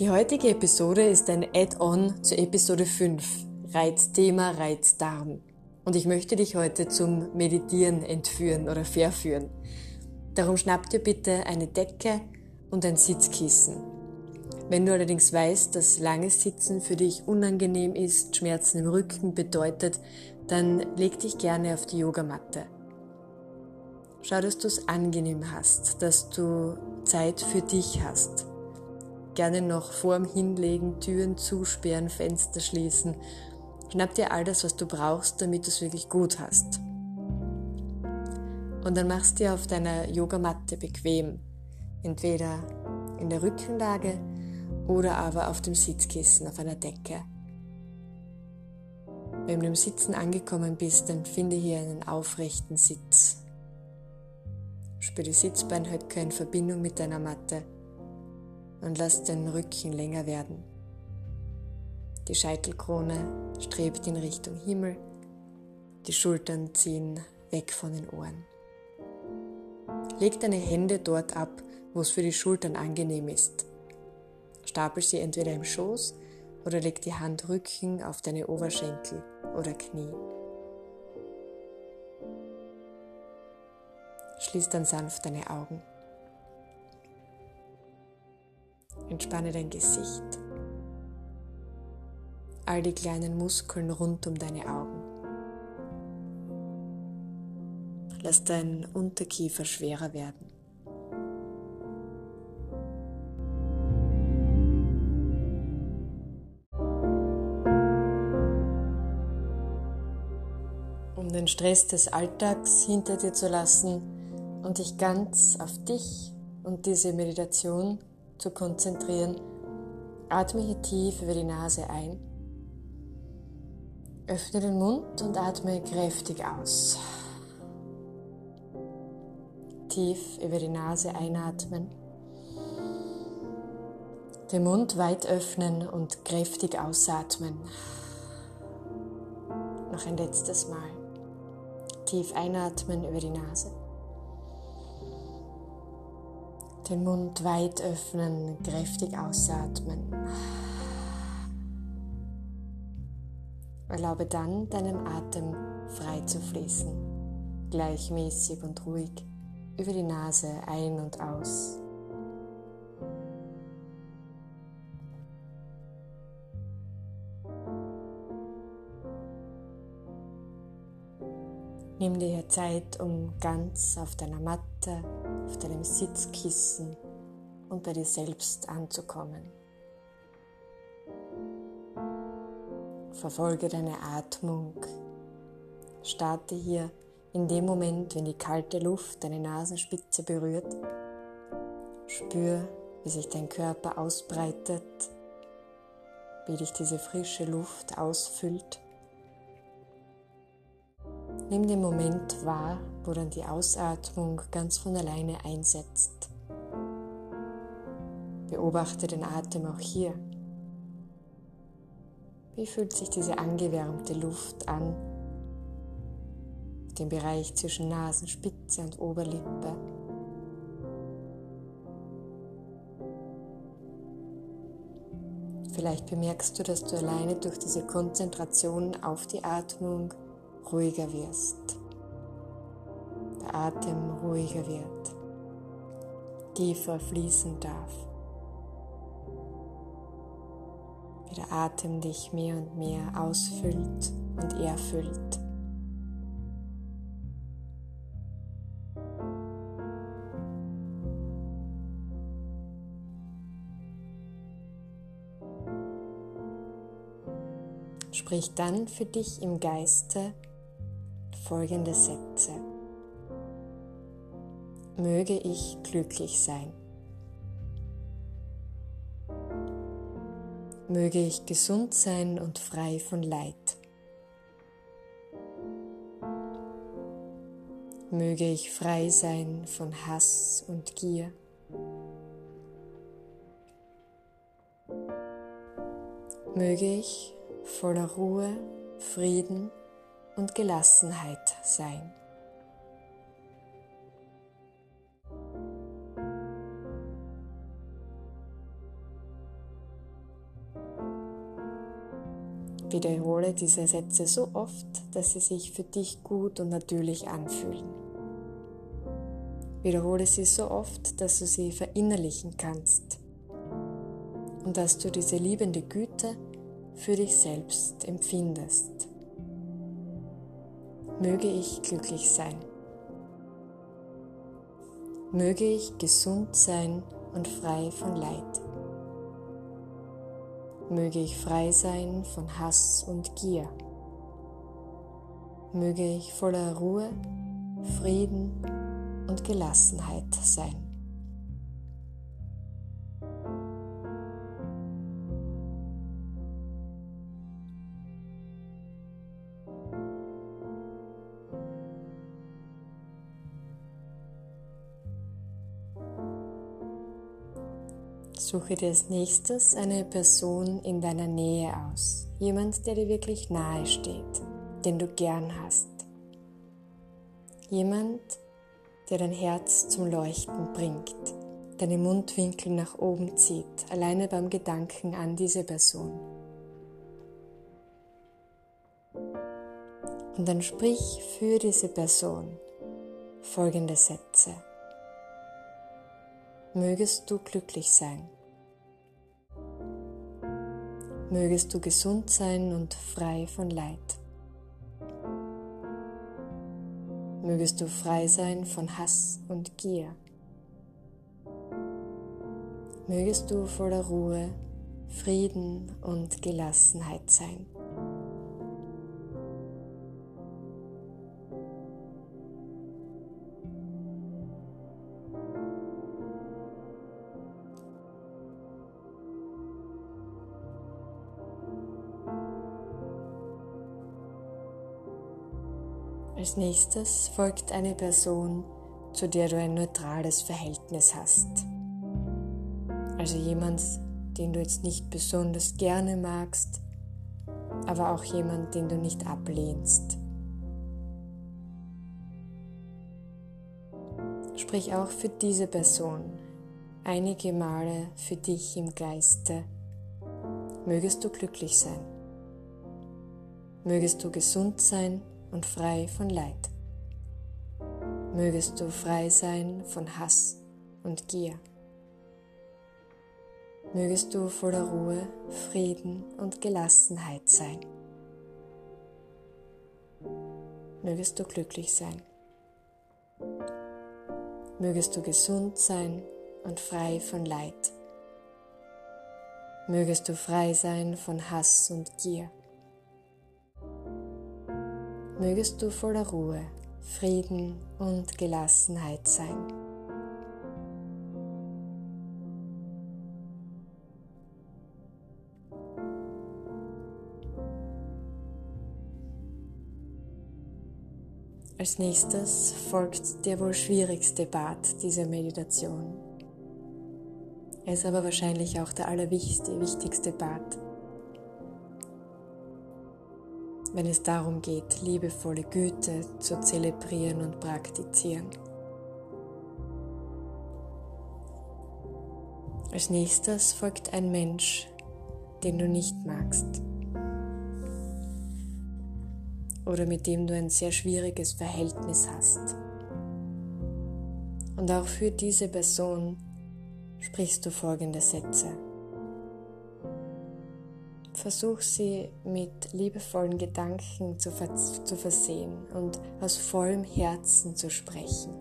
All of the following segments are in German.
Die heutige Episode ist ein Add-on zur Episode 5, Reizthema Reizdarm. Und ich möchte dich heute zum Meditieren entführen oder verführen. Darum schnapp dir bitte eine Decke und ein Sitzkissen. Wenn du allerdings weißt, dass langes Sitzen für dich unangenehm ist, Schmerzen im Rücken bedeutet, dann leg dich gerne auf die Yogamatte. Schau, dass du es angenehm hast, dass du Zeit für dich hast. Gerne noch vorm Hinlegen Türen zusperren, Fenster schließen. Schnapp dir all das, was du brauchst, damit du es wirklich gut hast. Und dann machst dir auf deiner Yogamatte bequem. Entweder in der Rückenlage oder aber auf dem Sitzkissen auf einer Decke. Wenn du im Sitzen angekommen bist, dann finde hier einen aufrechten Sitz. Spür die Sitzbeinhöcker in Verbindung mit deiner Matte und lass den Rücken länger werden. Die Scheitelkrone strebt in Richtung Himmel, die Schultern ziehen weg von den Ohren. Leg deine Hände dort ab, wo es für die Schultern angenehm ist. Stapel sie entweder im Schoß oder leg die Handrücken auf deine Oberschenkel oder Knie. Schließ dann sanft deine Augen. Entspanne dein Gesicht. All die kleinen Muskeln rund um deine Augen. Lass dein Unterkiefer schwerer werden. Um den Stress des Alltags hinter dir zu lassen und dich ganz auf dich und diese Meditation zu konzentrieren, atme hier tief über die Nase ein. Öffne den Mund und atme kräftig aus tief über die Nase einatmen, den Mund weit öffnen und kräftig ausatmen. Noch ein letztes Mal. Tief einatmen über die Nase. Den Mund weit öffnen, kräftig ausatmen. Erlaube dann deinem Atem frei zu fließen, gleichmäßig und ruhig über die Nase ein und aus. Nimm dir Zeit, um ganz auf deiner Matte, auf deinem Sitzkissen und bei dir selbst anzukommen. Verfolge deine Atmung. Starte hier in dem Moment, wenn die kalte Luft deine Nasenspitze berührt, spür, wie sich dein Körper ausbreitet, wie dich diese frische Luft ausfüllt. Nimm den Moment wahr, wo dann die Ausatmung ganz von alleine einsetzt. Beobachte den Atem auch hier. Wie fühlt sich diese angewärmte Luft an, den Bereich zwischen Nasenspitze und Oberlippe. Vielleicht bemerkst du, dass du alleine durch diese Konzentration auf die Atmung ruhiger wirst. Der Atem ruhiger wird, tiefer fließen darf. Wie der Atem dich mehr und mehr ausfüllt und erfüllt. Sprich dann für dich im Geiste folgende Sätze. Möge ich glücklich sein. Möge ich gesund sein und frei von Leid. Möge ich frei sein von Hass und Gier. Möge ich voller Ruhe, Frieden und Gelassenheit sein. Wiederhole diese Sätze so oft, dass sie sich für dich gut und natürlich anfühlen. Wiederhole sie so oft, dass du sie verinnerlichen kannst und dass du diese liebende Güte für dich selbst empfindest. Möge ich glücklich sein. Möge ich gesund sein und frei von Leid. Möge ich frei sein von Hass und Gier. Möge ich voller Ruhe, Frieden und Gelassenheit sein. Suche dir als nächstes eine Person in deiner Nähe aus. Jemand, der dir wirklich nahe steht, den du gern hast. Jemand, der dein Herz zum Leuchten bringt, deine Mundwinkel nach oben zieht, alleine beim Gedanken an diese Person. Und dann sprich für diese Person folgende Sätze. Mögest du glücklich sein. Mögest du gesund sein und frei von Leid. Mögest du frei sein von Hass und Gier. Mögest du voller Ruhe, Frieden und Gelassenheit sein. Als nächstes folgt eine Person, zu der du ein neutrales Verhältnis hast. Also jemand, den du jetzt nicht besonders gerne magst, aber auch jemand, den du nicht ablehnst. Sprich auch für diese Person einige Male für dich im Geiste. Mögest du glücklich sein. Mögest du gesund sein und frei von Leid. Mögest du frei sein von Hass und Gier. Mögest du voller Ruhe, Frieden und Gelassenheit sein. Mögest du glücklich sein. Mögest du gesund sein und frei von Leid. Mögest du frei sein von Hass und Gier mögest du voller Ruhe, Frieden und Gelassenheit sein. Als nächstes folgt der wohl schwierigste Part dieser Meditation. Er ist aber wahrscheinlich auch der allerwichtigste Part. Wenn es darum geht, liebevolle Güte zu zelebrieren und praktizieren. Als nächstes folgt ein Mensch, den du nicht magst oder mit dem du ein sehr schwieriges Verhältnis hast. Und auch für diese Person sprichst du folgende Sätze. Versuch sie mit liebevollen Gedanken zu, vers zu versehen und aus vollem Herzen zu sprechen.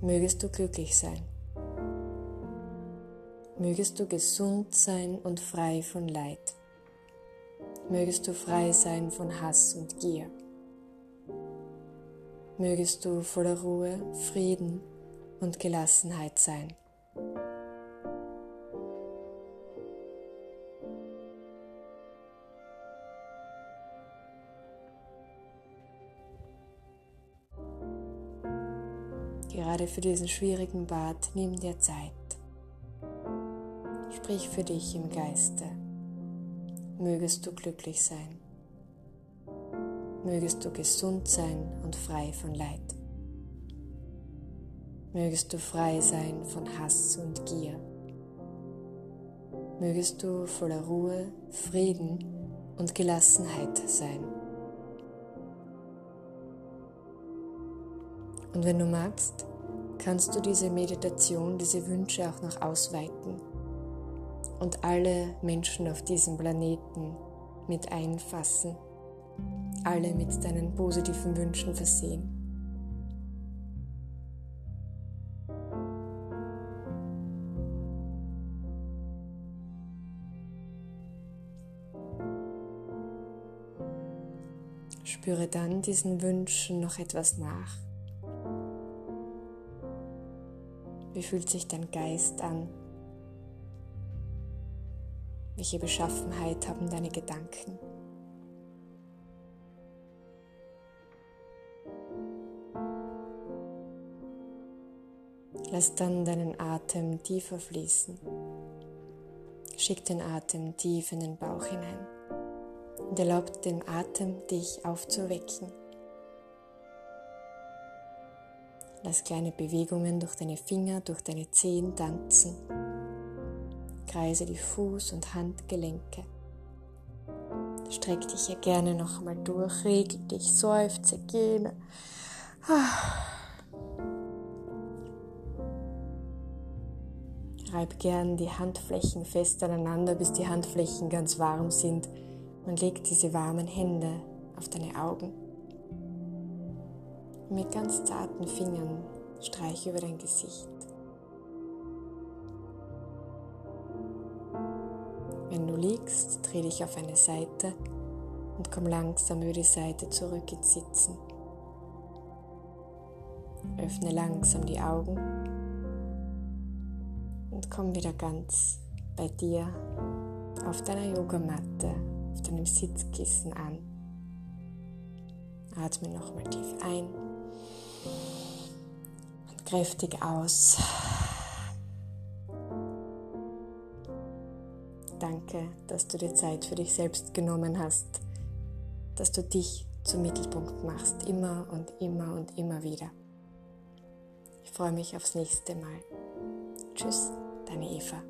Mögest du glücklich sein. Mögest du gesund sein und frei von Leid. Mögest du frei sein von Hass und Gier. Mögest du voller Ruhe, Frieden und Gelassenheit sein. Für diesen schwierigen Bad nimm dir Zeit. Sprich für dich im Geiste. Mögest du glücklich sein. Mögest du gesund sein und frei von Leid. Mögest du frei sein von Hass und Gier. Mögest du voller Ruhe, Frieden und Gelassenheit sein. Und wenn du magst, kannst du diese Meditation, diese Wünsche auch noch ausweiten und alle Menschen auf diesem Planeten mit einfassen, alle mit deinen positiven Wünschen versehen. Spüre dann diesen Wünschen noch etwas nach. Wie fühlt sich dein Geist an? Welche Beschaffenheit haben deine Gedanken? Lass dann deinen Atem tiefer fließen. Schick den Atem tief in den Bauch hinein und erlaubt dem Atem, dich aufzuwecken. Lass kleine Bewegungen durch deine Finger, durch deine Zehen tanzen. Kreise die Fuß- und Handgelenke. Streck dich hier gerne noch einmal durch, regel dich, seufze, gähne. Reib gern die Handflächen fest aneinander, bis die Handflächen ganz warm sind und leg diese warmen Hände auf deine Augen. Mit ganz zarten Fingern streich über dein Gesicht. Wenn du liegst, dreh dich auf eine Seite und komm langsam über die Seite zurück ins Sitzen. Öffne langsam die Augen und komm wieder ganz bei dir auf deiner Yogamatte, auf deinem Sitzkissen an. Atme nochmal tief ein kräftig aus. Danke, dass du dir Zeit für dich selbst genommen hast, dass du dich zum Mittelpunkt machst, immer und immer und immer wieder. Ich freue mich aufs nächste Mal. Tschüss, deine Eva.